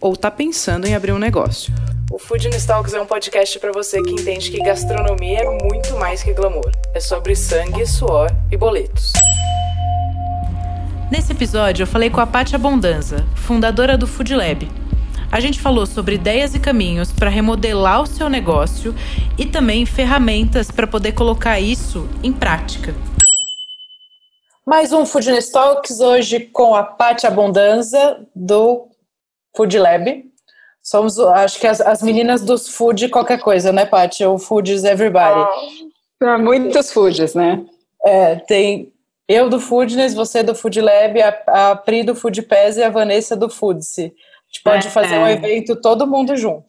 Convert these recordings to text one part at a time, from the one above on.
ou está pensando em abrir um negócio. O Food Talks é um podcast para você que entende que gastronomia é muito mais que glamour. É sobre sangue, suor e boletos. Nesse episódio, eu falei com a Paty Abondanza, fundadora do Food Lab. A gente falou sobre ideias e caminhos para remodelar o seu negócio e também ferramentas para poder colocar isso em prática. Mais um Food Talks hoje com a Paty Abondanza do Food Lab. Somos, acho que as, as meninas dos food qualquer coisa, né, Paty? O Foods Everybody. Ah, muitos foods, né? É, tem eu do Foodness, você do Food Lab, a, a Pri do Food Pass e a Vanessa do Foodse. A gente pode é, fazer um evento todo mundo junto.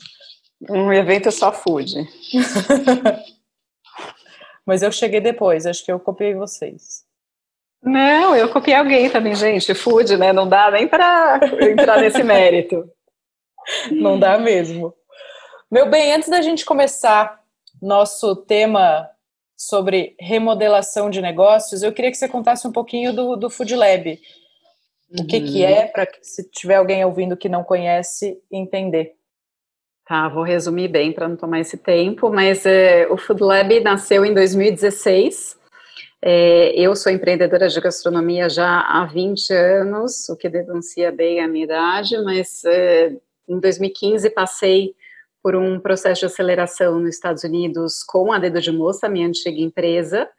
Um evento só food. Mas eu cheguei depois, acho que eu copiei vocês. Não, eu copiei alguém também, gente. Food, né? Não dá nem para entrar nesse mérito. Não dá mesmo. Meu bem, antes da gente começar nosso tema sobre remodelação de negócios, eu queria que você contasse um pouquinho do, do Food Lab. O que, que uhum. é, para se tiver alguém ouvindo que não conhece, entender. Tá, vou resumir bem para não tomar esse tempo, mas é, o Food Lab nasceu em 2016. É, eu sou empreendedora de gastronomia já há 20 anos, o que denuncia bem a minha idade, mas é, em 2015, passei por um processo de aceleração nos Estados Unidos com a Dedo de Moça, minha antiga empresa,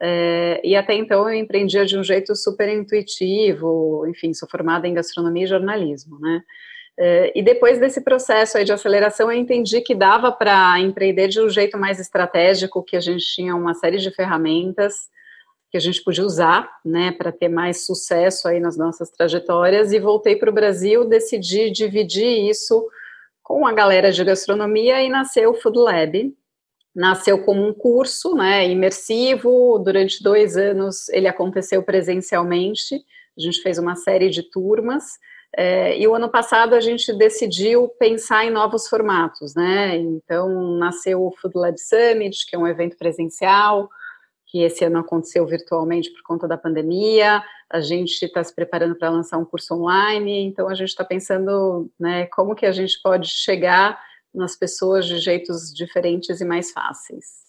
é, e até então eu empreendia de um jeito super intuitivo, enfim, sou formada em gastronomia e jornalismo, né? É, e depois desse processo aí de aceleração, eu entendi que dava para empreender de um jeito mais estratégico, que a gente tinha uma série de ferramentas que a gente podia usar, né, para ter mais sucesso aí nas nossas trajetórias e voltei para o Brasil, decidi dividir isso com a galera de gastronomia e nasceu o Food Lab. Nasceu como um curso, né, imersivo, durante dois anos ele aconteceu presencialmente, a gente fez uma série de turmas, é, e o ano passado a gente decidiu pensar em novos formatos, né, então nasceu o Food Lab Summit, que é um evento presencial, que esse ano aconteceu virtualmente por conta da pandemia. A gente está se preparando para lançar um curso online, então a gente está pensando, né, como que a gente pode chegar nas pessoas de jeitos diferentes e mais fáceis.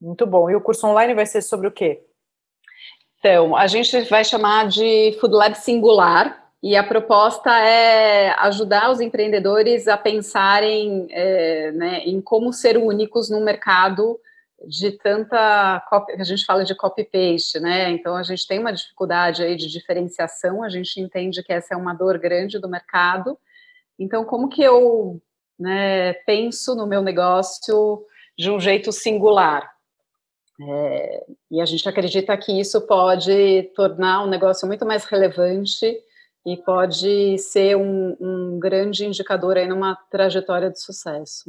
Muito bom. E o curso online vai ser sobre o quê? Então, a gente vai chamar de Food Lab Singular, e a proposta é ajudar os empreendedores a pensarem é, né, em como ser únicos no mercado de tanta a gente fala de copy paste, né? Então a gente tem uma dificuldade aí de diferenciação, a gente entende que essa é uma dor grande do mercado. Então como que eu né, penso no meu negócio de um jeito singular? É, e a gente acredita que isso pode tornar o um negócio muito mais relevante e pode ser um, um grande indicador aí numa trajetória de sucesso.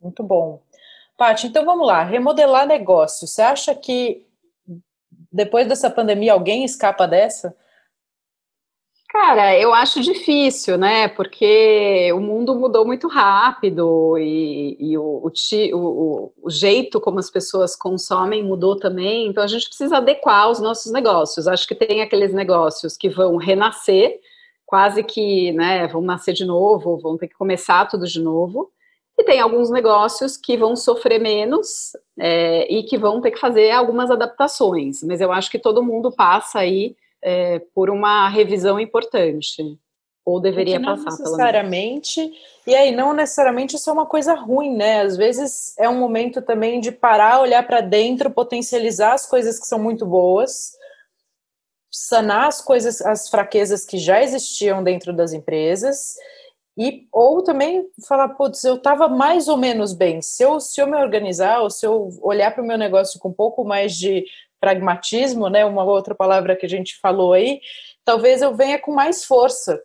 Muito bom. Paty, então vamos lá, remodelar negócio. Você acha que depois dessa pandemia alguém escapa dessa? Cara, eu acho difícil, né? Porque o mundo mudou muito rápido e, e o, o, o, jeito como as pessoas consomem mudou também. Então a gente precisa adequar os nossos negócios. Acho que tem aqueles negócios que vão renascer, quase que, né? Vão nascer de novo, vão ter que começar tudo de novo. E tem alguns negócios que vão sofrer menos é, e que vão ter que fazer algumas adaptações, mas eu acho que todo mundo passa aí é, por uma revisão importante. Ou deveria não passar, necessariamente, e aí, não necessariamente isso é uma coisa ruim, né? Às vezes é um momento também de parar, olhar para dentro, potencializar as coisas que são muito boas, sanar as coisas, as fraquezas que já existiam dentro das empresas e, ou também falar, putz, eu estava mais ou menos bem. Se eu, se eu me organizar, ou se eu olhar para o meu negócio com um pouco mais de pragmatismo, né? Uma outra palavra que a gente falou aí, talvez eu venha com mais força.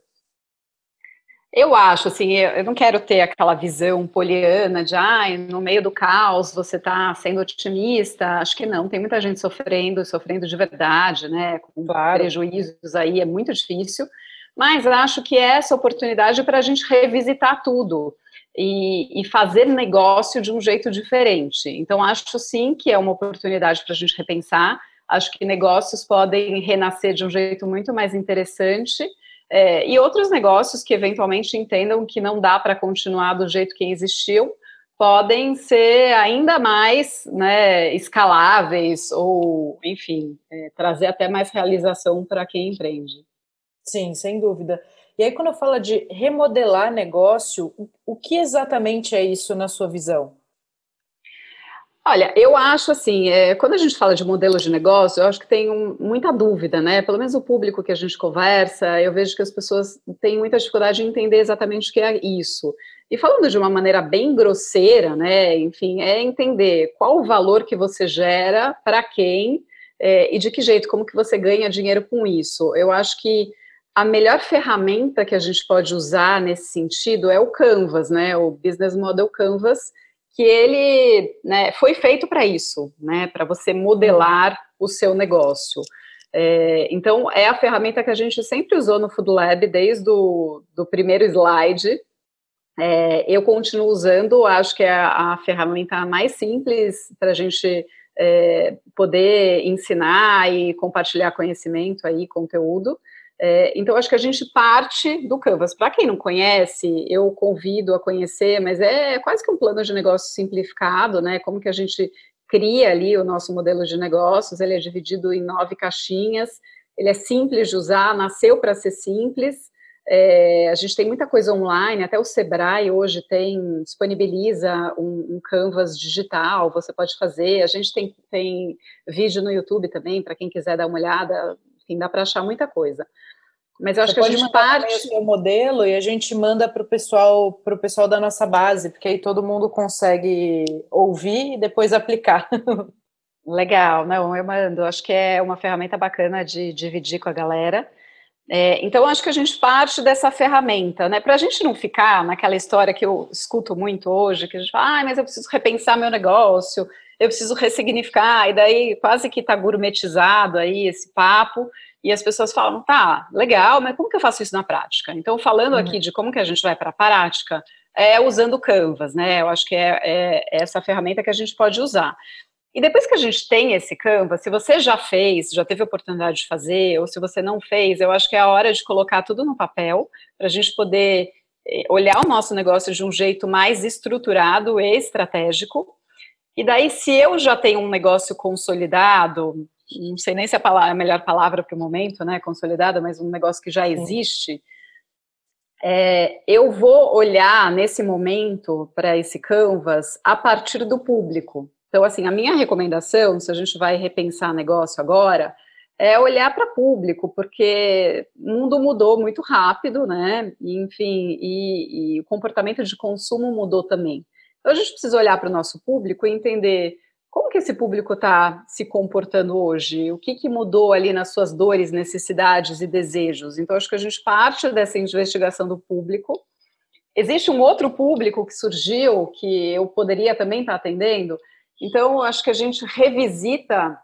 Eu acho, assim, eu, não quero ter aquela visão poliana de, ah, no meio do caos você está sendo otimista. Acho que não, tem muita gente sofrendo, sofrendo de verdade, né, com claro. prejuízos aí, é muito difícil. Mas acho que é essa oportunidade para a gente revisitar tudo e, e, fazer negócio de um jeito diferente. Então, acho sim que é uma oportunidade para a gente repensar. Acho que negócios podem renascer de um jeito muito mais interessante é, e outros negócios que eventualmente entendam que não dá para continuar do jeito que existiu, podem ser ainda mais né, escaláveis ou, enfim, é, trazer até mais realização para quem empreende. Sim, sem dúvida. E aí, quando eu falo de remodelar negócio, o que exatamente é isso na sua visão? Olha, eu acho assim, é, quando a gente fala de modelo de negócio, eu acho que tem um, muita dúvida, né? Pelo menos o público que a gente conversa, eu vejo que as pessoas têm muita dificuldade em entender exatamente o que é isso. E falando de uma maneira bem grosseira, né? Enfim, é entender qual o valor que você gera, para quem é, e de que jeito, como que você ganha dinheiro com isso. Eu acho que a melhor ferramenta que a gente pode usar nesse sentido é o Canvas, né? O Business Model Canvas que ele né, foi feito para isso, né, para você modelar o seu negócio. É, então, é a ferramenta que a gente sempre usou no Food Lab desde o do primeiro slide. É, eu continuo usando, acho que é a, a ferramenta mais simples para a gente é, poder ensinar e compartilhar conhecimento aí, conteúdo. É, então, acho que a gente parte do Canvas. Para quem não conhece, eu convido a conhecer, mas é quase que um plano de negócio simplificado, né? Como que a gente cria ali o nosso modelo de negócios, ele é dividido em nove caixinhas, ele é simples de usar, nasceu para ser simples, é, a gente tem muita coisa online, até o Sebrae hoje tem, disponibiliza um, um, canvas digital, você pode fazer, a gente tem, tem vídeo no YouTube também, para quem quiser dar uma olhada, enfim, dá para achar muita coisa. Mas eu acho Você que a gente parte o seu modelo e a gente manda para o pessoal, para o pessoal da nossa base, porque aí todo mundo consegue ouvir e depois aplicar. Legal, não, eu mando. Acho que é uma ferramenta bacana de dividir com a galera. É, então, acho que a gente parte dessa ferramenta, né? Para a gente não ficar naquela história que eu escuto muito hoje, que a gente fala, ah, mas eu preciso repensar meu negócio, eu preciso ressignificar, e daí quase que está gourmetizado aí esse papo, e as pessoas falam, tá, legal, mas como que eu faço isso na prática? Então, falando uhum. aqui de como que a gente vai para a prática, é usando Canvas, né? Eu acho que é, é, essa ferramenta que a gente pode usar. E depois que a gente tem esse Canvas, se você já fez, já teve oportunidade de fazer, ou se você não fez, eu acho que é a hora de colocar tudo no papel, para a gente poder eh, olhar o nosso negócio de um jeito mais estruturado e estratégico. E daí, se eu já tenho um negócio consolidado, não sei nem se é a, melhor palavra para o momento, né, consolidada, mas um negócio que já existe, é, eu vou olhar nesse momento para esse canvas a partir do público. Então, assim, a minha recomendação, se a gente vai repensar negócio agora, é olhar para público, porque o mundo mudou muito rápido, né? Enfim, e, e o comportamento de consumo mudou também. Então, a gente precisa olhar para o nosso público e entender como que esse público está se comportando hoje? O que, que mudou ali nas suas dores, necessidades e desejos? Então, acho que a gente parte dessa investigação do público. Existe um outro público que surgiu, que eu poderia também estar tá atendendo. Então, acho que a gente revisita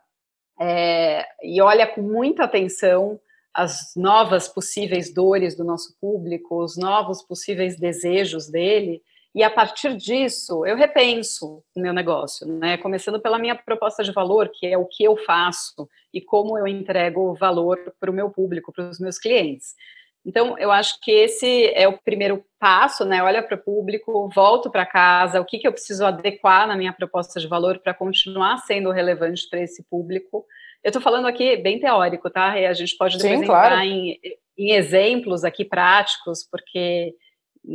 é, e olha com muita atenção as novas possíveis dores do nosso público, os novos possíveis desejos dele, e a partir disso, eu repenso o meu negócio, né? Começando pela minha proposta de valor, que é o que eu faço e como eu entrego valor para o meu público, para os meus clientes. Então, eu acho que esse é o primeiro passo, né? Olha para o público, volto para casa, o que, que eu preciso adequar na minha proposta de valor para continuar sendo relevante para esse público. Eu estou falando aqui bem teórico, tá? E a gente pode depois Sim, entrar claro. em, em exemplos aqui práticos, porque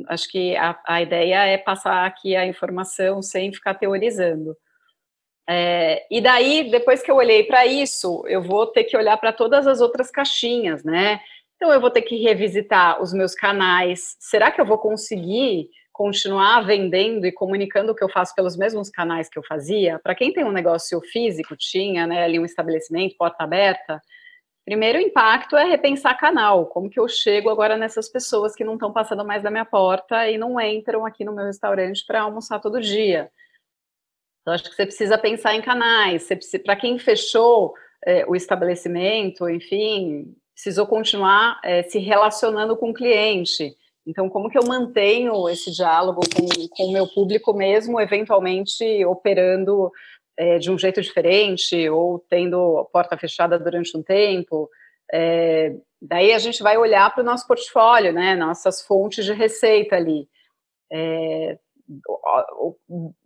acho que a, a ideia é passar aqui a informação sem ficar teorizando. É, e daí, depois que eu olhei para isso, eu vou ter que olhar para todas as outras caixinhas, né? Então, eu vou ter que revisitar os meus canais. Será que eu vou conseguir continuar vendendo e comunicando o que eu faço pelos mesmos canais que eu fazia? Para quem tem um negócio físico, tinha né, ali um estabelecimento, porta aberta, Primeiro impacto é repensar canal, como que eu chego agora nessas pessoas que não estão passando mais da minha porta e não entram aqui no meu restaurante para almoçar todo dia. Então, acho que você precisa pensar em canais, para quem fechou é, o estabelecimento, enfim, precisou continuar é, se relacionando com o cliente. Então, como que eu mantenho esse diálogo com, com o meu público mesmo, eventualmente operando é, de um jeito diferente ou tendo a porta fechada durante um tempo? É, daí a gente vai olhar para o nosso portfólio, né, nossas fontes de receita ali. É,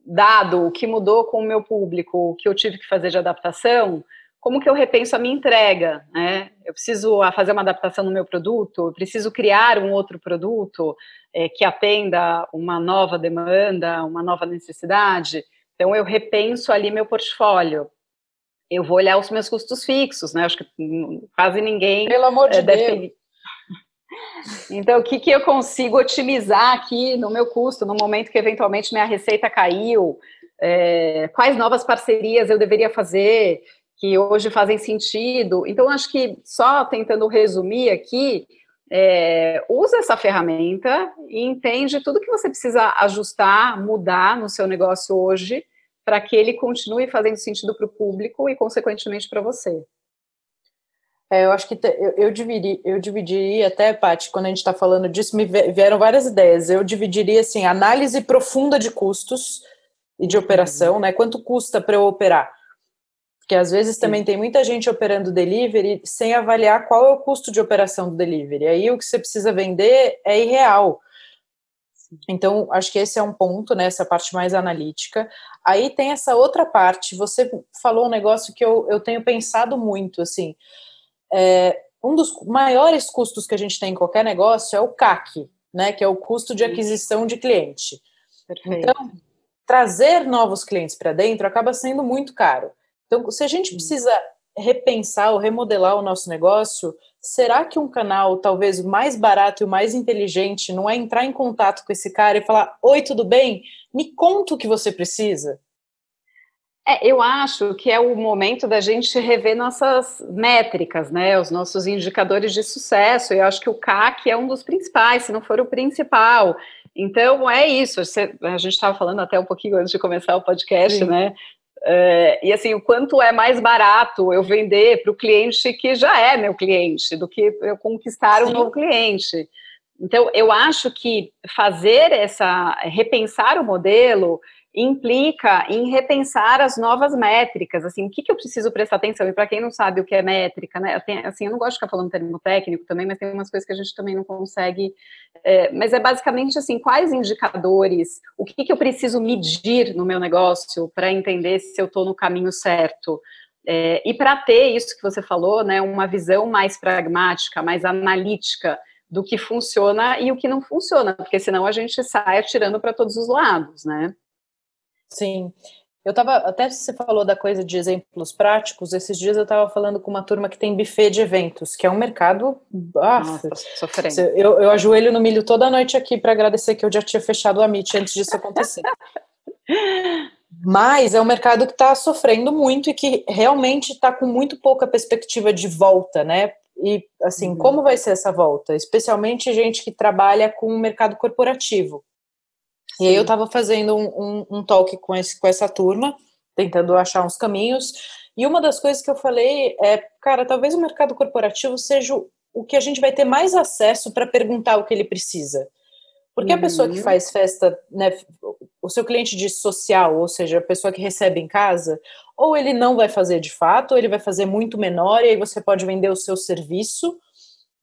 dado o que mudou com o meu público, o que eu tive que fazer de adaptação, como que eu repenso a minha entrega, né? Eu preciso fazer uma adaptação no meu produto, eu preciso criar um outro produto é, que atenda uma nova demanda, uma nova necessidade. Então eu repenso ali meu portfólio. Eu vou olhar os meus custos fixos, né? Acho que quase ninguém. Pelo amor de é, Deus. Então, o que, que eu consigo otimizar aqui no meu custo, no momento que eventualmente minha receita caiu? É, quais novas parcerias eu deveria fazer? que hoje fazem sentido. Então, acho que só tentando resumir aqui, é, usa essa ferramenta e entende tudo que você precisa ajustar, mudar no seu negócio hoje, para que ele continue fazendo sentido para o público e, consequentemente, para você. É, eu acho que te, eu, eu, dividiria, eu dividiria até, Paty, quando a gente está falando disso, me vieram várias ideias. Eu dividiria assim, análise profunda de custos e de operação, né? Quanto custa para eu operar? Porque às vezes também Sim. tem muita gente operando delivery sem avaliar qual é o custo de operação do delivery. Aí o que você precisa vender é irreal. Então, acho que esse é um ponto, né, essa parte mais analítica. Aí tem essa outra parte, você falou um negócio que eu, eu tenho pensado muito, assim, é, um dos maiores custos que a gente tem em qualquer negócio é o CAC, né, que é o custo de aquisição de cliente. Perfeito. Então, trazer novos clientes para dentro acaba sendo muito caro. Então, se a gente precisa repensar ou remodelar o nosso negócio, será que um canal talvez mais barato e o mais inteligente não é entrar em contato com esse cara e falar: Oi, tudo bem? Me conta o que você precisa? É, eu acho que é o momento da gente rever nossas métricas, né? Os nossos indicadores de sucesso. Eu acho que o CAC é um dos principais, se não for o principal. Então é isso. a gente estava falando até um pouquinho antes de começar o podcast, Sim. né? É, e assim, o quanto é mais barato eu vender para o cliente que já é meu cliente, do que eu conquistar Sim. um novo cliente. Então, eu acho que fazer essa, repensar o modelo implica em repensar as novas métricas, assim, o que, que eu preciso prestar atenção, e para quem não sabe o que é métrica, né, tem, assim, eu não gosto de ficar falando termo técnico também, mas tem umas coisas que a gente também não consegue, é, mas é basicamente assim, quais indicadores, o que, que eu preciso medir no meu negócio para entender se eu estou no caminho certo, é, e para ter isso que você falou, né, uma visão mais pragmática, mais analítica, do que funciona e o que não funciona, porque senão a gente sai atirando para todos os lados, né? Sim. Eu tava, até você falou da coisa de exemplos práticos, esses dias eu estava falando com uma turma que tem buffet de eventos, que é um mercado. Ah, Nossa, sofrendo. Eu, eu ajoelho no milho toda noite aqui para agradecer que eu já tinha fechado a MIT antes disso acontecer. Mas é um mercado que está sofrendo muito e que realmente está com muito pouca perspectiva de volta, né? E assim, uhum. como vai ser essa volta? Especialmente gente que trabalha com o mercado corporativo. E aí eu estava fazendo um, um, um talk com, esse, com essa turma, tentando achar uns caminhos, e uma das coisas que eu falei é, cara, talvez o mercado corporativo seja o que a gente vai ter mais acesso para perguntar o que ele precisa. Porque uhum. a pessoa que uhum. faz festa, né, o seu cliente de social, ou seja, a pessoa que recebe em casa, ou ele não vai fazer de fato, ou ele vai fazer muito menor, e aí você pode vender o seu serviço,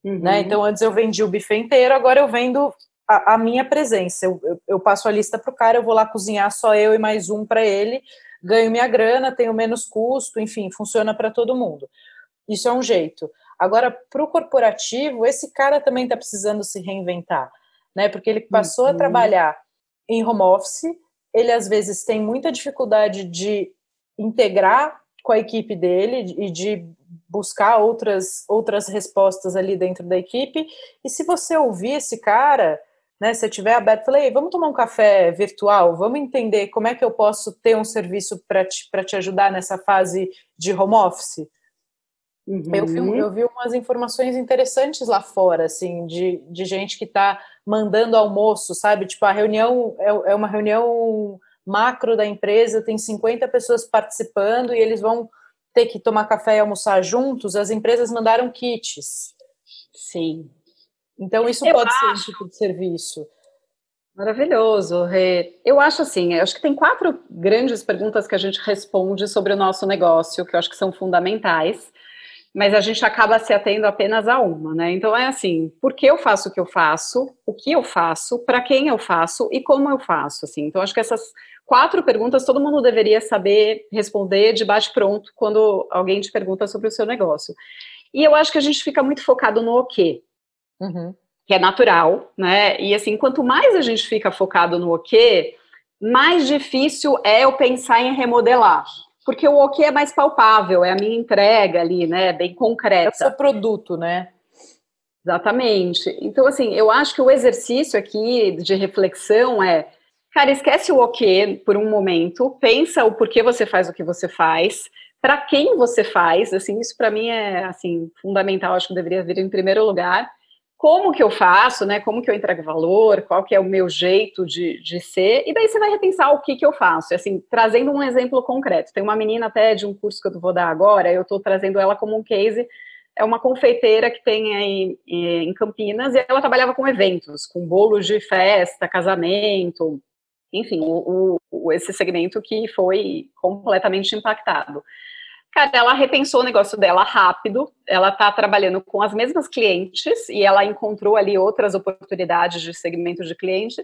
né? uhum. né? Então, antes eu vendi o buffet inteiro, agora eu vendo a, a minha presença. Eu, eu, eu, passo a lista para o cara, eu vou lá cozinhar só eu e mais um para ele, ganho minha grana, tenho menos custo, enfim, funciona para todo mundo. Isso é um jeito. Agora, para o corporativo, esse cara também está precisando se reinventar, né? Porque ele passou uhum. a trabalhar em home office, ele às vezes tem muita dificuldade de integrar com a equipe dele e de buscar outras outras respostas ali dentro da equipe. E se você ouvir esse cara, né, se tiver aberto, falei, vamos tomar um café virtual, vamos entender como é que eu posso ter um serviço para te, te ajudar nessa fase de home office. Uhum. Eu, vi, eu vi umas informações interessantes lá fora, assim, de, de gente que está mandando almoço, sabe? Tipo, a reunião é, é uma reunião macro da empresa, tem 50 pessoas participando e eles vão ter que tomar café e almoçar juntos. As empresas mandaram kits. Sim. Então, isso eu pode acho. ser um tipo de serviço. Maravilhoso, Rê. Eu acho assim, eu acho que tem quatro grandes perguntas que a gente responde sobre o nosso negócio, que eu acho que são fundamentais mas a gente acaba se atendo apenas a uma, né? Então é assim, por que eu faço o que eu faço, o que eu faço, para quem eu faço e como eu faço, assim. Então acho que essas quatro perguntas todo mundo deveria saber responder de bate pronto quando alguém te pergunta sobre o seu negócio. E eu acho que a gente fica muito focado no o quê, uhum. que é natural, né? E assim, quanto mais a gente fica focado no o quê, mais difícil é eu pensar em remodelar porque o OK é mais palpável, é a minha entrega ali, né, bem concreta. É o seu produto, né? Exatamente. Então, assim, eu acho que o exercício aqui de reflexão é, cara, esquece o OK por um momento, pensa o porquê você faz o que você faz, para quem você faz, assim, isso para mim é, assim, fundamental, acho que deveria vir em primeiro lugar, como que eu faço, né? Como que eu entrego valor, qual que é o meu jeito de, de ser, e daí você vai repensar o que que eu faço. assim, trazendo um exemplo concreto. Tem uma menina até de um curso que eu vou dar agora, eu estou trazendo ela como um case, é uma confeiteira que tem aí em Campinas, e ela trabalhava com eventos, com bolos de festa, casamento, enfim, o, o, esse segmento que foi completamente impactado. Cara, ela repensou o negócio dela rápido, ela está trabalhando com as mesmas clientes e ela encontrou ali outras oportunidades de segmento de cliente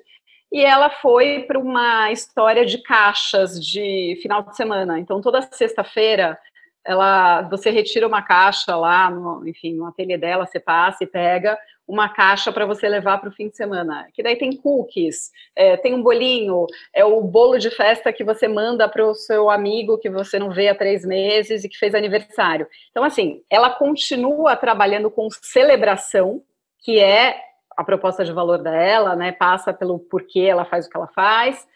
e ela foi para uma história de caixas de final de semana. Então, toda sexta-feira, ela, você retira uma caixa lá, no, enfim, no ateliê dela, você passa e pega, uma caixa para você levar para o fim de semana. Que daí tem cookies, é, tem um bolinho, é o bolo de festa que você manda para o seu amigo que você não vê há três meses e que fez aniversário. Então, assim, ela continua trabalhando com celebração, que é a proposta de valor dela, né? Passa pelo porquê ela faz o que ela faz,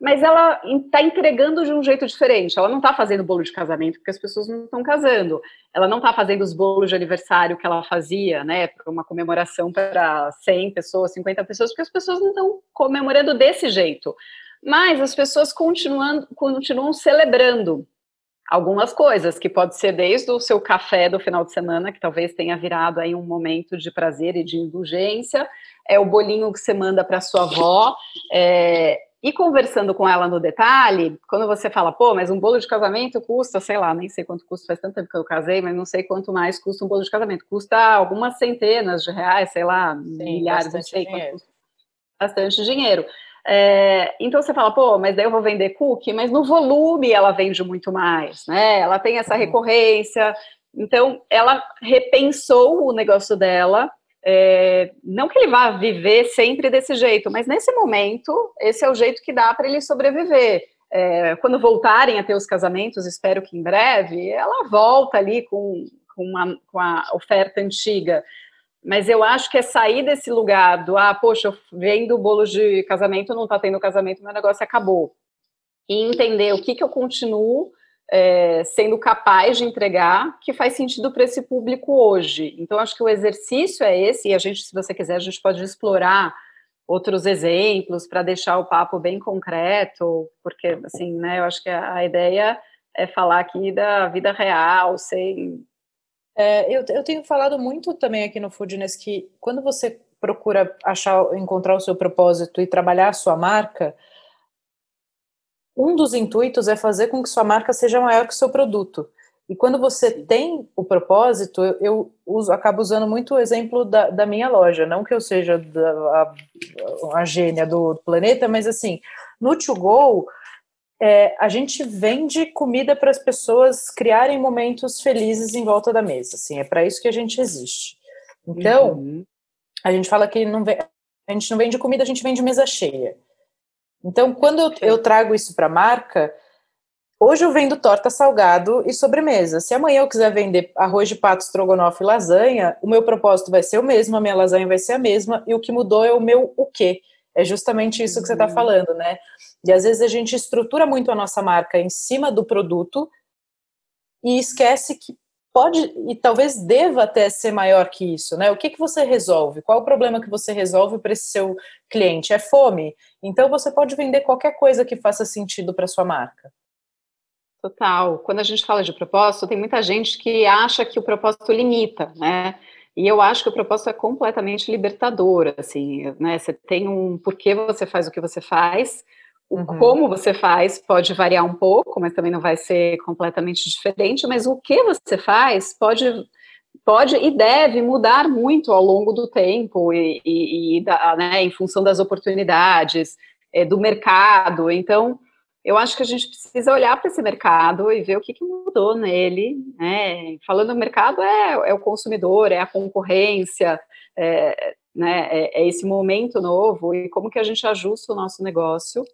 mas ela está entregando de um jeito diferente. Ela não está fazendo bolo de casamento porque as pessoas não estão casando. Ela não está fazendo os bolos de aniversário que ela fazia, né, para uma comemoração para 100 pessoas, 50 pessoas, porque as pessoas não estão comemorando desse jeito. Mas as pessoas continuam, continuam celebrando algumas coisas, que pode ser desde o seu café do final de semana, que talvez tenha virado aí um momento de prazer e de indulgência, é o bolinho que você manda para sua avó, é, e conversando com ela no detalhe, quando você fala, pô, mas um bolo de casamento custa, sei lá, nem sei quanto custa, faz tanto tempo que eu casei, mas não sei quanto mais custa um bolo de casamento. Custa algumas centenas de reais, sei lá, Sim, milhares, não sei dinheiro. quanto custa. Bastante dinheiro. É, então você fala, pô, mas daí eu vou vender cookie, mas no volume ela vende muito mais, né? Ela tem essa recorrência. Então, ela repensou o negócio dela é, não que ele vá viver sempre desse jeito, mas nesse momento, esse é o jeito que dá para ele sobreviver. É, quando voltarem a ter os casamentos, espero que em breve, ela volta ali com, com, uma, com a oferta antiga. Mas eu acho que é sair desse lugar do, ah, poxa, vendo bolo de casamento, não está tendo casamento, meu negócio acabou. E entender o que, que eu continuo é, sendo capaz de entregar que faz sentido para esse público hoje. Então, acho que o exercício é esse, e a gente, se você quiser, a gente pode explorar outros exemplos para deixar o papo bem concreto, porque, assim, né, eu acho que a, a ideia é falar aqui da vida real, sem... É, eu, eu tenho falado muito também aqui no Foodness que quando você procura achar, encontrar o seu propósito e trabalhar a sua marca, um dos intuitos é fazer com que sua marca seja maior que o seu produto. E quando você tem o propósito, eu, eu uso, acabo usando muito o exemplo da, da minha loja. Não que eu seja da, a, a gênia do planeta, mas assim, no To Go, é, a gente vende comida para as pessoas criarem momentos felizes em volta da mesa. Assim, é para isso que a gente existe. Então, uhum. a gente fala que não vem, a gente não vende comida, a gente vende mesa cheia. Então, quando eu, eu trago isso para a marca, hoje eu vendo torta salgado e sobremesa. Se amanhã eu quiser vender arroz de pato, estrogonofe e lasanha, o meu propósito vai ser o mesmo, a minha lasanha vai ser a mesma, e o que mudou é o meu o quê. É justamente isso que você está uhum. falando, né? E às vezes a gente estrutura muito a nossa marca em cima do produto e esquece que pode e talvez deva até ser maior que isso, né? O que, que você resolve? Qual o problema que você resolve para esse seu cliente? É fome? Então você pode vender qualquer coisa que faça sentido para sua marca. Total. Quando a gente fala de propósito, tem muita gente que acha que o propósito limita, né? E eu acho que o propósito é completamente libertador, assim, né? Você tem um porquê você faz o que você faz, o uhum. como você faz pode variar um pouco, mas também não vai ser completamente diferente, mas o que você faz pode pode e deve mudar muito ao longo do tempo e, e, e da, né, em função das oportunidades, é, do mercado. Então, eu acho que a gente precisa olhar para esse mercado e ver o que, que mudou nele. Né? Falando do mercado, é, é, o consumidor, é a concorrência, é, né, é, é esse momento novo e como que a gente ajusta o nosso negócio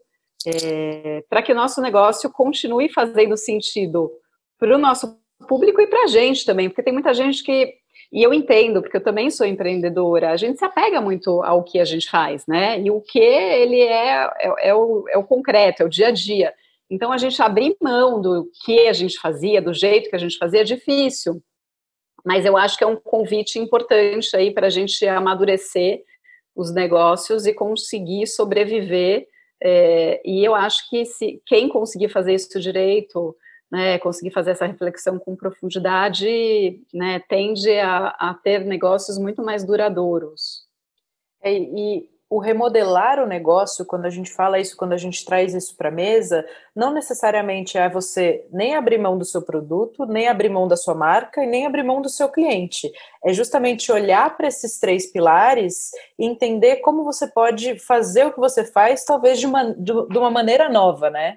é, para que o nosso negócio continue fazendo sentido para o nosso público e para a gente também, porque tem muita gente que, e eu entendo, porque eu também sou empreendedora, a gente se apega muito ao que a gente faz, né? E o que ele é, é, é, o, é o concreto, é o dia a dia. Então, a gente abrir mão do que a gente fazia, do jeito que a gente fazia, é difícil. Mas eu acho que é um convite importante aí para a gente amadurecer os negócios e conseguir sobreviver é, e eu acho que se quem conseguir fazer isso direito, né, conseguir fazer essa reflexão com profundidade, né, tende a, a ter negócios muito mais duradouros. É, e o remodelar o negócio, quando a gente fala isso, quando a gente traz isso para a mesa, não necessariamente é você nem abrir mão do seu produto, nem abrir mão da sua marca e nem abrir mão do seu cliente. É justamente olhar para esses três pilares e entender como você pode fazer o que você faz, talvez de uma, de uma maneira nova, né?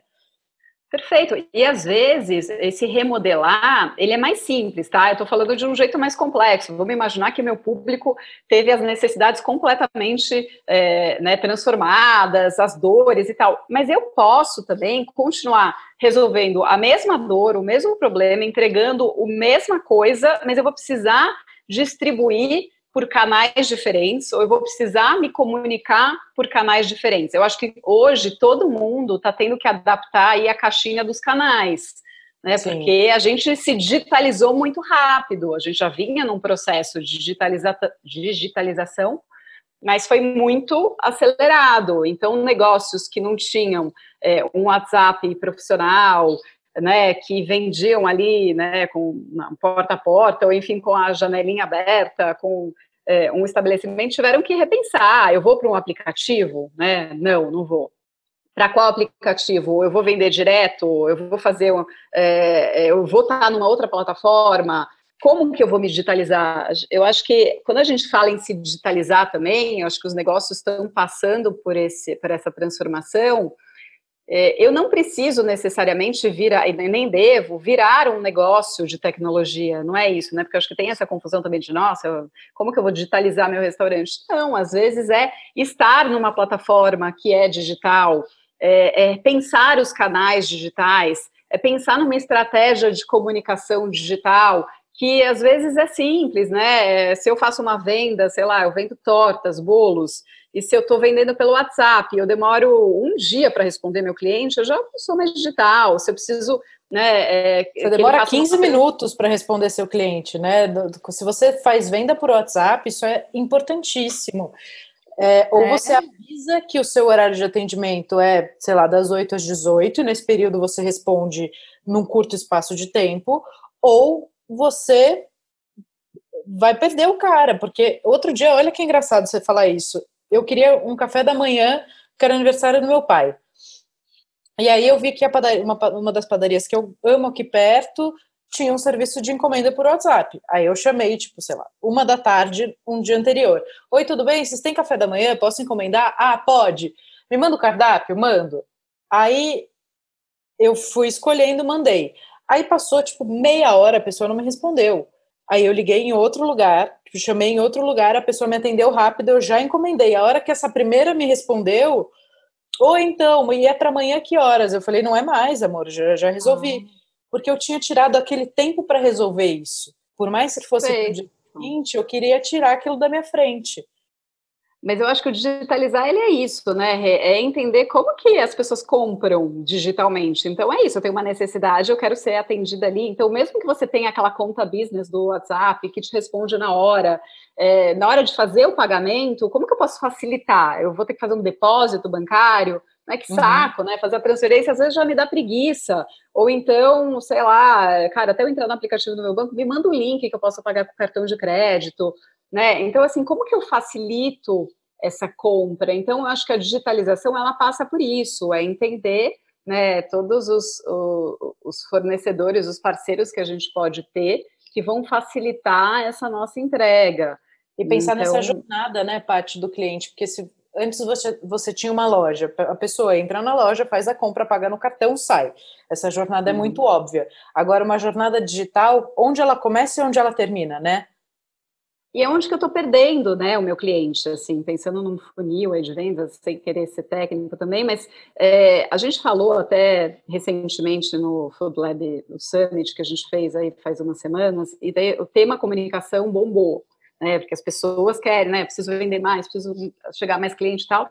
Perfeito. E às vezes esse remodelar, ele é mais simples, tá? Eu estou falando de um jeito mais complexo. Vamos imaginar que meu público teve as necessidades completamente é, né, transformadas, as dores e tal. Mas eu posso também continuar resolvendo a mesma dor, o mesmo problema, entregando a mesma coisa, mas eu vou precisar distribuir por canais diferentes, ou eu vou precisar me comunicar por canais diferentes. Eu acho que hoje todo mundo está tendo que adaptar aí a caixinha dos canais, né? Sim. Porque a gente se digitalizou muito rápido, a gente já vinha num processo de digitaliza digitalização, mas foi muito acelerado. Então, negócios que não tinham é, um WhatsApp profissional, né, que vendiam ali, né, com porta a porta, ou enfim, com a janelinha aberta, com é, um estabelecimento, tiveram que repensar, eu vou para um aplicativo? Né? Não, não vou. Para qual aplicativo? Eu vou vender direto? Eu vou fazer, é, eu vou estar numa outra plataforma? Como que eu vou me digitalizar? Eu acho que quando a gente fala em se digitalizar também, eu acho que os negócios estão passando por, esse, por essa transformação, é, eu não preciso necessariamente virar, nem devo, virar um negócio de tecnologia, não é isso, né? Porque acho que tem essa confusão também de, nossa, como que eu vou digitalizar meu restaurante? Não, às vezes é estar numa plataforma que é digital, é, é pensar os canais digitais, é pensar numa estratégia de comunicação digital, que às vezes é simples, né? Se eu faço uma venda, sei lá, eu vendo tortas, bolos, e se eu estou vendendo pelo WhatsApp, eu demoro um dia para responder meu cliente, eu já sou mais digital. Se eu preciso. Né, é, você demora 15 minutos para responder seu cliente, né? Se você faz venda por WhatsApp, isso é importantíssimo. É, ou é. você avisa que o seu horário de atendimento é, sei lá, das 8 às 18, e nesse período você responde num curto espaço de tempo, ou você vai perder o cara, porque outro dia, olha que engraçado você falar isso eu queria um café da manhã, que era aniversário do meu pai. E aí eu vi que padaria, uma, uma das padarias que eu amo aqui perto tinha um serviço de encomenda por WhatsApp. Aí eu chamei, tipo, sei lá, uma da tarde, um dia anterior. Oi, tudo bem? Vocês têm café da manhã? Posso encomendar? Ah, pode. Me manda o cardápio? Mando. Aí eu fui escolhendo, mandei. Aí passou, tipo, meia hora, a pessoa não me respondeu. Aí eu liguei em outro lugar, chamei em outro lugar, a pessoa me atendeu rápido, eu já encomendei. A hora que essa primeira me respondeu, ou então, e é para amanhã que horas? Eu falei, não é mais, amor, já, já resolvi. Ah. Porque eu tinha tirado aquele tempo para resolver isso. Por mais que fosse o dia seguinte, eu queria tirar aquilo da minha frente. Mas eu acho que o digitalizar ele é isso, né? É entender como que as pessoas compram digitalmente. Então é isso, eu tenho uma necessidade, eu quero ser atendida ali. Então, mesmo que você tenha aquela conta business do WhatsApp que te responde na hora, é, na hora de fazer o pagamento, como que eu posso facilitar? Eu vou ter que fazer um depósito bancário? Né, que uhum. saco, uhum. né? Fazer a transferência às vezes já me dá preguiça. Ou então, sei lá, cara, até eu entrar no aplicativo do meu banco, me manda um link que eu possa pagar com cartão de crédito né? Então, assim, como que eu facilito essa compra? Então, eu acho que a digitalização, ela passa por isso, é entender, né, todos os, os fornecedores, os parceiros que a gente pode ter, que vão facilitar essa nossa entrega. E pensar então... nessa jornada, né, parte do cliente, porque se antes você, você tinha uma loja, a pessoa entra na loja, faz a compra, paga no cartão, sai. Essa jornada uhum. é muito óbvia. Agora, uma jornada digital, onde ela começa e onde ela termina, né? E é onde que eu estou perdendo, né, o meu cliente, assim, pensando num funil aí de vendas, sem querer ser técnico também, mas é, a gente falou até recentemente no Food Lab, no Summit que a gente fez aí faz umas semanas, e daí o tema comunicação bombou, né, porque as pessoas querem, né, preciso vender mais, preciso chegar mais cliente e tal,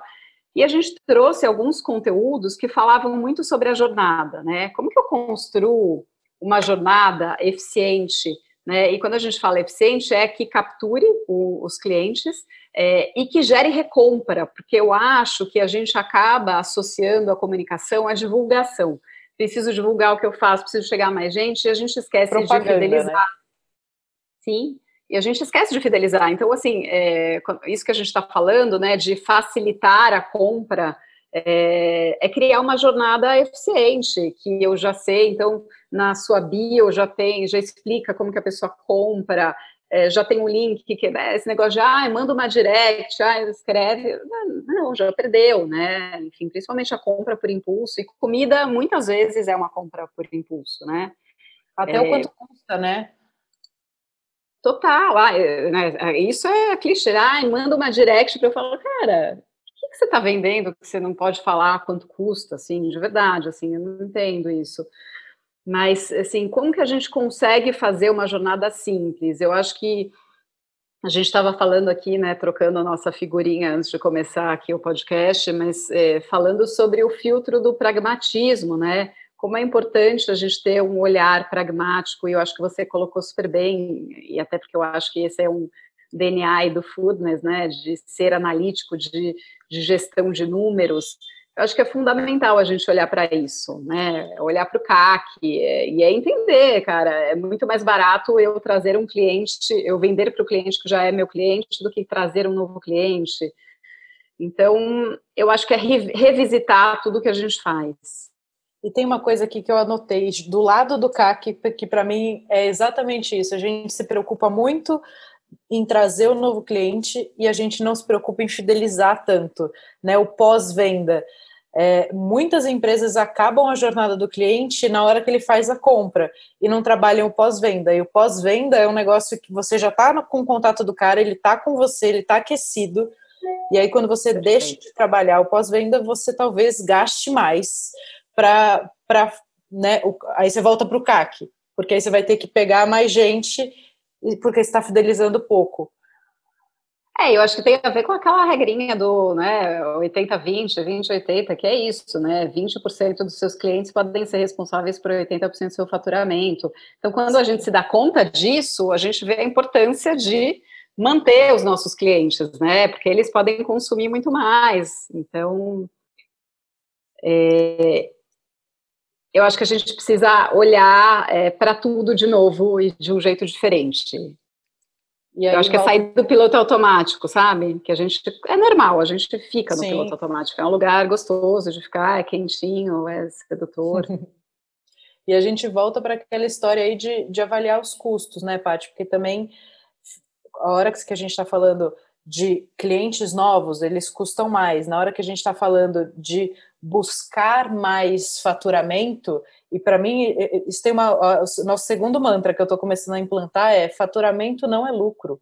e a gente trouxe alguns conteúdos que falavam muito sobre a jornada, né, como que eu construo uma jornada eficiente, né? E quando a gente fala eficiente, é que capture o, os clientes é, e que gere recompra, porque eu acho que a gente acaba associando a comunicação à divulgação. Preciso divulgar o que eu faço, preciso chegar a mais gente, e a gente esquece Propaganda, de fidelizar. Né? Sim, e a gente esquece de fidelizar. Então, assim, é, isso que a gente está falando, né, de facilitar a compra, é, é, criar uma jornada eficiente, que eu já sei, então, na sua bio já tem, já explica como que a pessoa compra, é, já tem um link que né, esse negócio de, ah, manda uma direct, ah, escreve, não, já perdeu, né, enfim, principalmente a compra por impulso, e comida muitas vezes é uma compra por impulso, né. Até é, o quanto custa, né? Total, ah, né, isso é clichê, ah, manda uma direct para eu falar, cara, que você está vendendo que você não pode falar quanto custa, assim, de verdade, assim, eu não entendo isso. Mas, assim, como que a gente consegue fazer uma jornada simples? Eu acho que a gente estava falando aqui, né, trocando a nossa figurinha antes de começar aqui o podcast, mas é, falando sobre o filtro do pragmatismo, né? Como é importante a gente ter um olhar pragmático, e eu acho que você colocou super bem, e até porque eu acho que esse é um DNA do Foodness, né, de ser analítico, de, de gestão de números, eu acho que é fundamental a gente olhar para isso, né? Olhar para o CAC é, e é entender, cara, é muito mais barato eu trazer um cliente, eu vender para o cliente que já é meu cliente do que trazer um novo cliente. Então, eu acho que é revisitar tudo que a gente faz. E tem uma coisa aqui que eu anotei do lado do CAC, que para mim é exatamente isso. A gente se preocupa muito em trazer o novo cliente e a gente não se preocupa em fidelizar tanto, né? O pós-venda. É, muitas empresas acabam a jornada do cliente na hora que ele faz a compra e não trabalham o pós-venda. E o pós-venda é um negócio que você já está com o contato do cara, ele está com você, ele está aquecido. E aí, quando você Perfeito. deixa de trabalhar o pós-venda, você talvez gaste mais para. Né, aí você volta para o CAC, porque aí você vai ter que pegar mais gente porque está fidelizando pouco. É, eu acho que tem a ver com aquela regrinha do né, 80-20, 20-80, que é isso, né? 20% dos seus clientes podem ser responsáveis por 80% do seu faturamento. Então, quando a gente se dá conta disso, a gente vê a importância de manter os nossos clientes, né? Porque eles podem consumir muito mais. Então, é, eu acho que a gente precisa olhar é, para tudo de novo e de um jeito diferente. E eu acho que é sair do piloto automático, sabe? Que a gente é normal, a gente fica no Sim. piloto automático. É um lugar gostoso de ficar, é quentinho, é sedutor. e a gente volta para aquela história aí de, de avaliar os custos, né, Paty? Porque também a hora que a gente está falando de clientes novos, eles custam mais. Na hora que a gente está falando de buscar mais faturamento, e para mim, isso tem uma. O nosso segundo mantra que eu estou começando a implantar é faturamento não é lucro.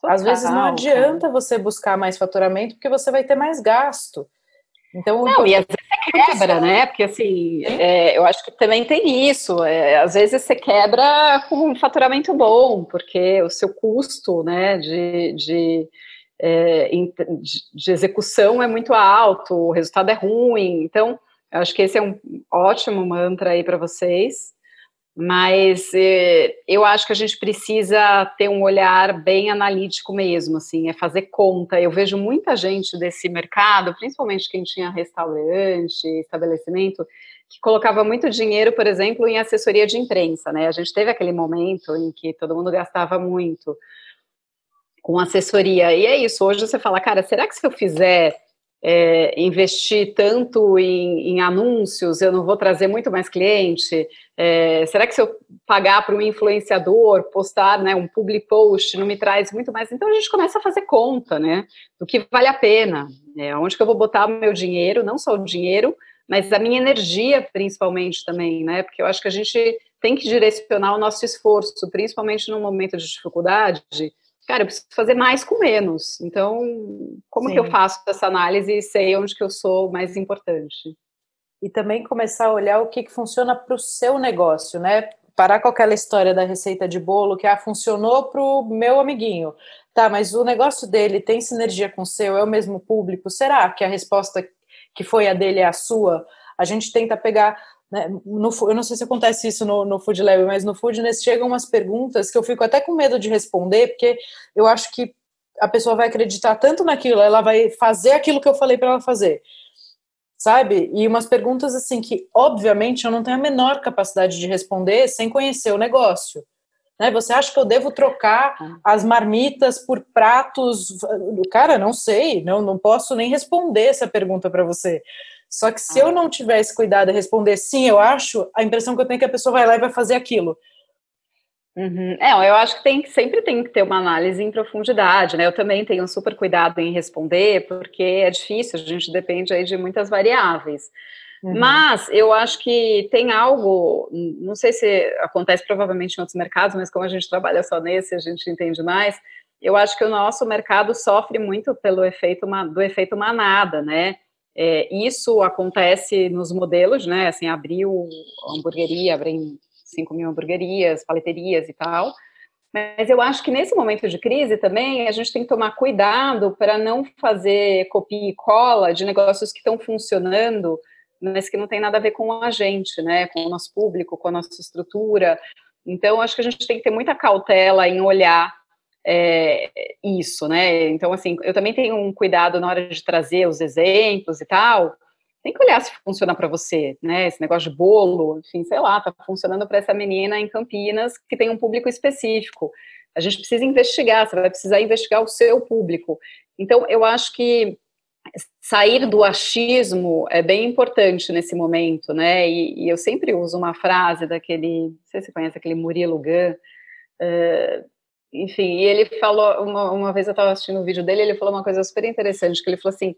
Total, Às vezes não adianta cara. você buscar mais faturamento porque você vai ter mais gasto. Então, não, e às vezes você quebra, né? Porque assim, é, eu acho que também tem isso. É, às vezes você quebra com um faturamento bom, porque o seu custo, né, de, de é, de execução é muito alto, o resultado é ruim. Então, eu acho que esse é um ótimo mantra aí para vocês. Mas é, eu acho que a gente precisa ter um olhar bem analítico mesmo, assim, é fazer conta. Eu vejo muita gente desse mercado, principalmente quem tinha restaurante, estabelecimento, que colocava muito dinheiro, por exemplo, em assessoria de imprensa, né? A gente teve aquele momento em que todo mundo gastava muito com assessoria. E é isso, hoje você fala, cara, será que se eu fizer é, investir tanto em, em, anúncios, eu não vou trazer muito mais cliente? É, será que se eu pagar para um influenciador, postar né, um public post, não me traz muito mais? Então a gente começa a fazer conta, né, do que vale a pena, é, onde que eu vou botar o meu dinheiro, não só o dinheiro, mas a minha energia principalmente também, né, porque eu acho que a gente tem que direcionar o nosso esforço, principalmente no momento de dificuldade, cara, eu preciso fazer mais com menos. Então, como Sim. que eu faço essa análise e sei onde que eu sou mais importante? E também começar a olhar o que, que funciona para o seu negócio, né? Parar com aquela história da receita de bolo que ah, funcionou para o meu amiguinho. Tá, mas o negócio dele tem sinergia com o seu, é o mesmo público? Será que a resposta que foi a dele é a sua? A gente tenta pegar no, eu não sei se acontece isso no, no Food Lab, mas no Foodness chegam umas perguntas que eu fico até com medo de responder, porque eu acho que a pessoa vai acreditar tanto naquilo, ela vai fazer aquilo que eu falei para ela fazer, sabe? E umas perguntas assim que, obviamente, eu não tenho a menor capacidade de responder sem conhecer o negócio. Né? Você acha que eu devo trocar as marmitas por pratos? Cara, não sei, não, não posso nem responder essa pergunta para você. Só que se eu não tiver esse cuidado e responder sim, eu acho, a impressão que eu tenho é que a pessoa vai lá e vai fazer aquilo. Uhum. É, eu acho que tem, sempre tem que ter uma análise em profundidade, né? Eu também tenho super cuidado em responder, porque é difícil, a gente depende aí de muitas variáveis. Uhum. Mas eu acho que tem algo, não sei se acontece provavelmente em outros mercados, mas como a gente trabalha só nesse, a gente entende mais. Eu acho que o nosso mercado sofre muito pelo efeito do efeito manada, né? É, isso acontece nos modelos, né? Assim, abriu hamburgueria, abrem 5 mil hamburguerias, paleterias e tal. Mas eu acho que nesse momento de crise também a gente tem que tomar cuidado para não fazer copia e cola de negócios que estão funcionando, mas que não tem nada a ver com a gente, né? Com o nosso público, com a nossa estrutura. Então, acho que a gente tem que ter muita cautela em olhar é, isso, né? Então, assim, eu também tenho um cuidado na hora de trazer os exemplos e tal. Tem que olhar se funciona para você, né? Esse negócio de bolo, enfim, sei lá, tá funcionando para essa menina em Campinas que tem um público específico. A gente precisa investigar, você vai precisar investigar o seu público. Então, eu acho que sair do achismo é bem importante nesse momento, né? E, e eu sempre uso uma frase daquele, não sei se você conhece aquele Murilo Gun, uh, enfim, e ele falou, uma, uma vez eu estava assistindo um vídeo dele, ele falou uma coisa super interessante, que ele falou assim,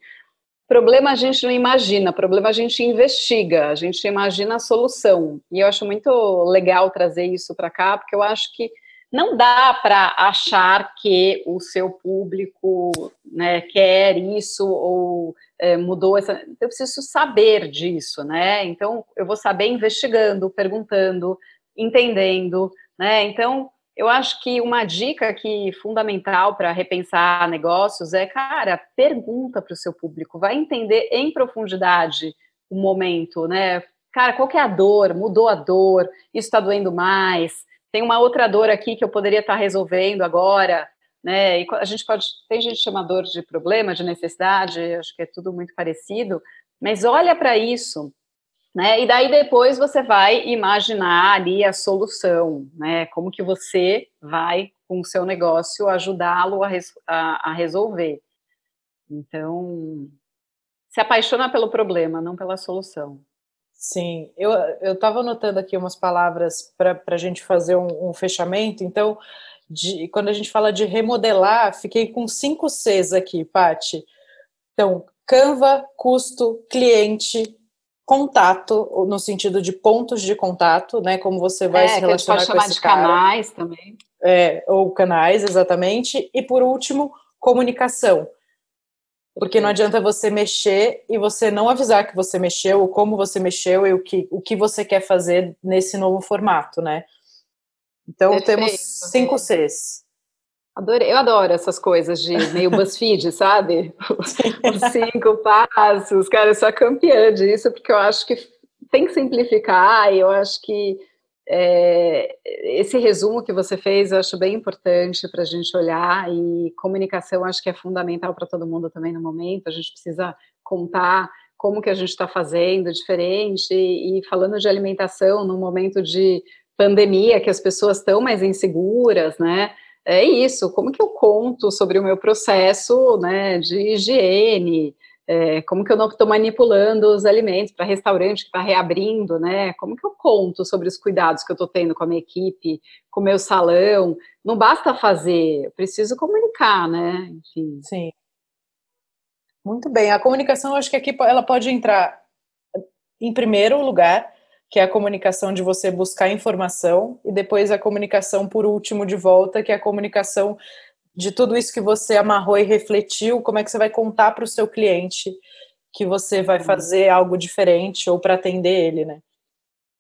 problema a gente não imagina, problema a gente investiga, a gente imagina a solução. E eu acho muito legal trazer isso para cá, porque eu acho que não dá para achar que o seu público né, quer isso ou é, mudou essa. Eu preciso saber disso, né? Então eu vou saber investigando, perguntando, entendendo, né? Então eu acho que uma dica aqui fundamental para repensar negócios é, cara, pergunta para o seu público, vai entender em profundidade o momento, né? Cara, qual que é a dor? Mudou a dor? Isso está doendo mais? Tem uma outra dor aqui que eu poderia estar tá resolvendo agora, né? E a gente pode, tem gente chama dor de problema, de necessidade, acho que é tudo muito parecido, mas olha para isso, né? E daí depois você vai imaginar ali a solução, né? Como que você vai, com o seu negócio, ajudá-lo a, res, a, a, resolver. Então, se apaixona pelo problema, não pela solução. Sim, eu estava anotando aqui umas palavras para a gente fazer um, um fechamento. Então, de, quando a gente fala de remodelar, fiquei com cinco Cs aqui, Pati. Então, Canva, custo, cliente, contato, no sentido de pontos de contato, né? Como você vai é, se relacionar que a gente pode com chamar de cara. canais também. É, ou canais, exatamente. E por último, comunicação. Porque não adianta você mexer e você não avisar que você mexeu, ou como você mexeu e o que, o que você quer fazer nesse novo formato, né? Então Perfeito. temos cinco Cs. Adorei, eu adoro essas coisas de meio BuzzFeed, sabe? Os cinco passos, cara, eu sou a campeã disso, porque eu acho que tem que simplificar, e eu acho que é, esse resumo que você fez eu acho bem importante para a gente olhar, e comunicação acho que é fundamental para todo mundo também no momento, a gente precisa contar como que a gente está fazendo diferente, e, e falando de alimentação, no momento de pandemia, que as pessoas estão mais inseguras, né? É isso, como que eu conto sobre o meu processo né, de higiene, é, como que eu não estou manipulando os alimentos para restaurante que está reabrindo, né? Como que eu conto sobre os cuidados que eu estou tendo com a minha equipe, com o meu salão? Não basta fazer, eu preciso comunicar, né? Enfim. Sim. Muito bem. A comunicação, eu acho que aqui ela pode entrar em primeiro lugar que é a comunicação de você buscar informação, e depois a comunicação por último de volta, que é a comunicação de tudo isso que você amarrou e refletiu, como é que você vai contar para o seu cliente que você vai fazer algo diferente ou para atender ele, né?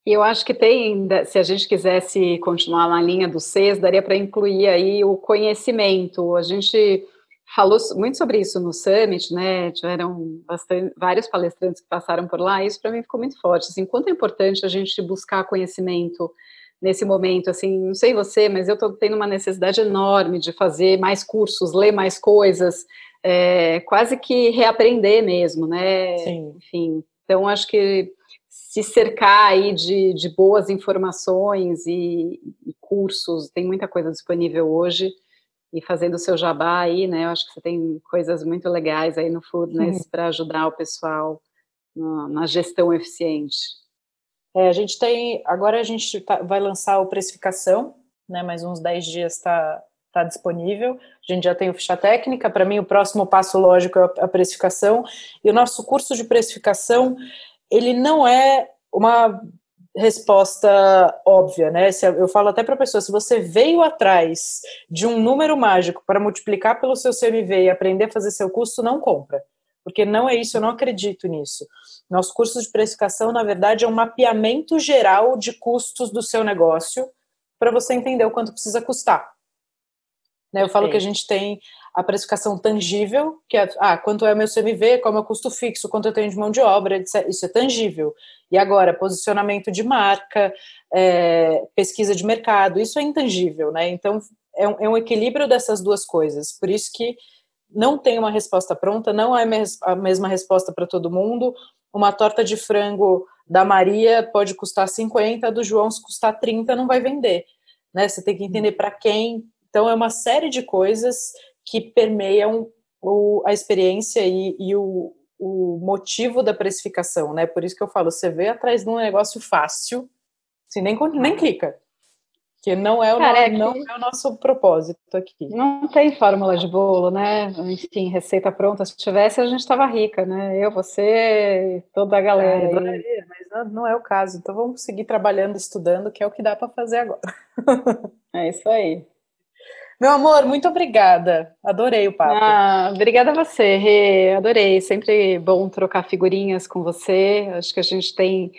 E eu acho que tem, se a gente quisesse continuar na linha do CES, daria para incluir aí o conhecimento. A gente falou muito sobre isso no Summit, né? Tiveram bastante, vários palestrantes que passaram por lá, e isso para mim ficou muito forte. Assim, quanto é importante a gente buscar conhecimento nesse momento, assim, não sei você, mas eu estou tendo uma necessidade enorme de fazer mais cursos, ler mais coisas, é, quase que reaprender mesmo, né? Sim. Enfim, então acho que se cercar aí de, de boas informações e, e cursos, tem muita coisa disponível hoje, e fazendo o seu jabá aí, né? Eu acho que você tem coisas muito legais aí no Foodness para ajudar o pessoal na, na gestão eficiente. É, a gente tem, agora a gente tá, vai lançar o precificação, né? Mais uns 10 dias está tá disponível. A gente já tem o ficha técnica. Para mim, o próximo passo lógico é a precificação. E o nosso curso de precificação, ele não é uma resposta óbvia, né? eu falo até para a pessoa, se você veio atrás de um número mágico para multiplicar pelo seu CMV e aprender a fazer seu custo, não compra. Porque não é isso, eu não acredito nisso. Nosso curso de precificação, na verdade, é um mapeamento geral de custos do seu negócio para você entender o quanto precisa custar. Né, eu falo que a gente tem a precificação tangível, que é ah, quanto é o meu CMV, qual é o meu custo fixo, quanto eu tenho de mão de obra, isso é tangível. E agora, posicionamento de marca, é, pesquisa de mercado, isso é intangível, né? Então, é um, é um equilíbrio dessas duas coisas. Por isso que não tem uma resposta pronta, não é a mesma resposta para todo mundo. Uma torta de frango da Maria pode custar 50, do João, se custar 30, não vai vender. Né? Você tem que entender para quem. Então, é uma série de coisas que permeiam o, a experiência e, e o, o, motivo da precificação, né? Por isso que eu falo, você vê atrás de um negócio fácil, assim, nem, nem clica. Que não é, o Cara, é não é o nosso propósito aqui. Não tem fórmula de bolo, né? Enfim, receita pronta. Se tivesse, a gente estava rica, né? Eu, você, toda a galera. É, mas não é o caso. Então vamos seguir trabalhando, estudando, que é o que dá para fazer agora. é isso aí. Meu amor, muito obrigada. Adorei o papo. Ah, obrigada a você, Rê. Adorei. Sempre bom trocar figurinhas com você. Acho que a gente tem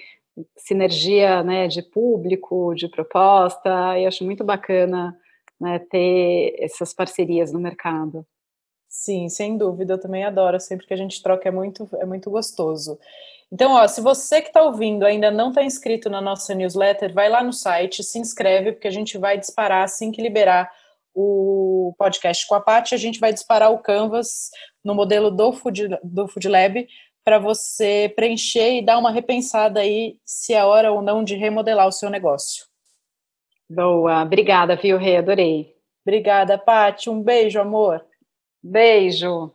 sinergia né, de público, de proposta, e acho muito bacana né, ter essas parcerias no mercado. Sim, sem dúvida, eu também adoro. Sempre que a gente troca é muito, é muito gostoso. Então, ó, se você que está ouvindo ainda não está inscrito na nossa newsletter, vai lá no site, se inscreve, porque a gente vai disparar assim que liberar o podcast com a Paty, a gente vai disparar o Canvas no modelo do Food, do Food Lab para você preencher e dar uma repensada aí se é hora ou não de remodelar o seu negócio. Boa, obrigada, viu, Rê? Adorei. Obrigada, Paty. Um beijo, amor. Beijo.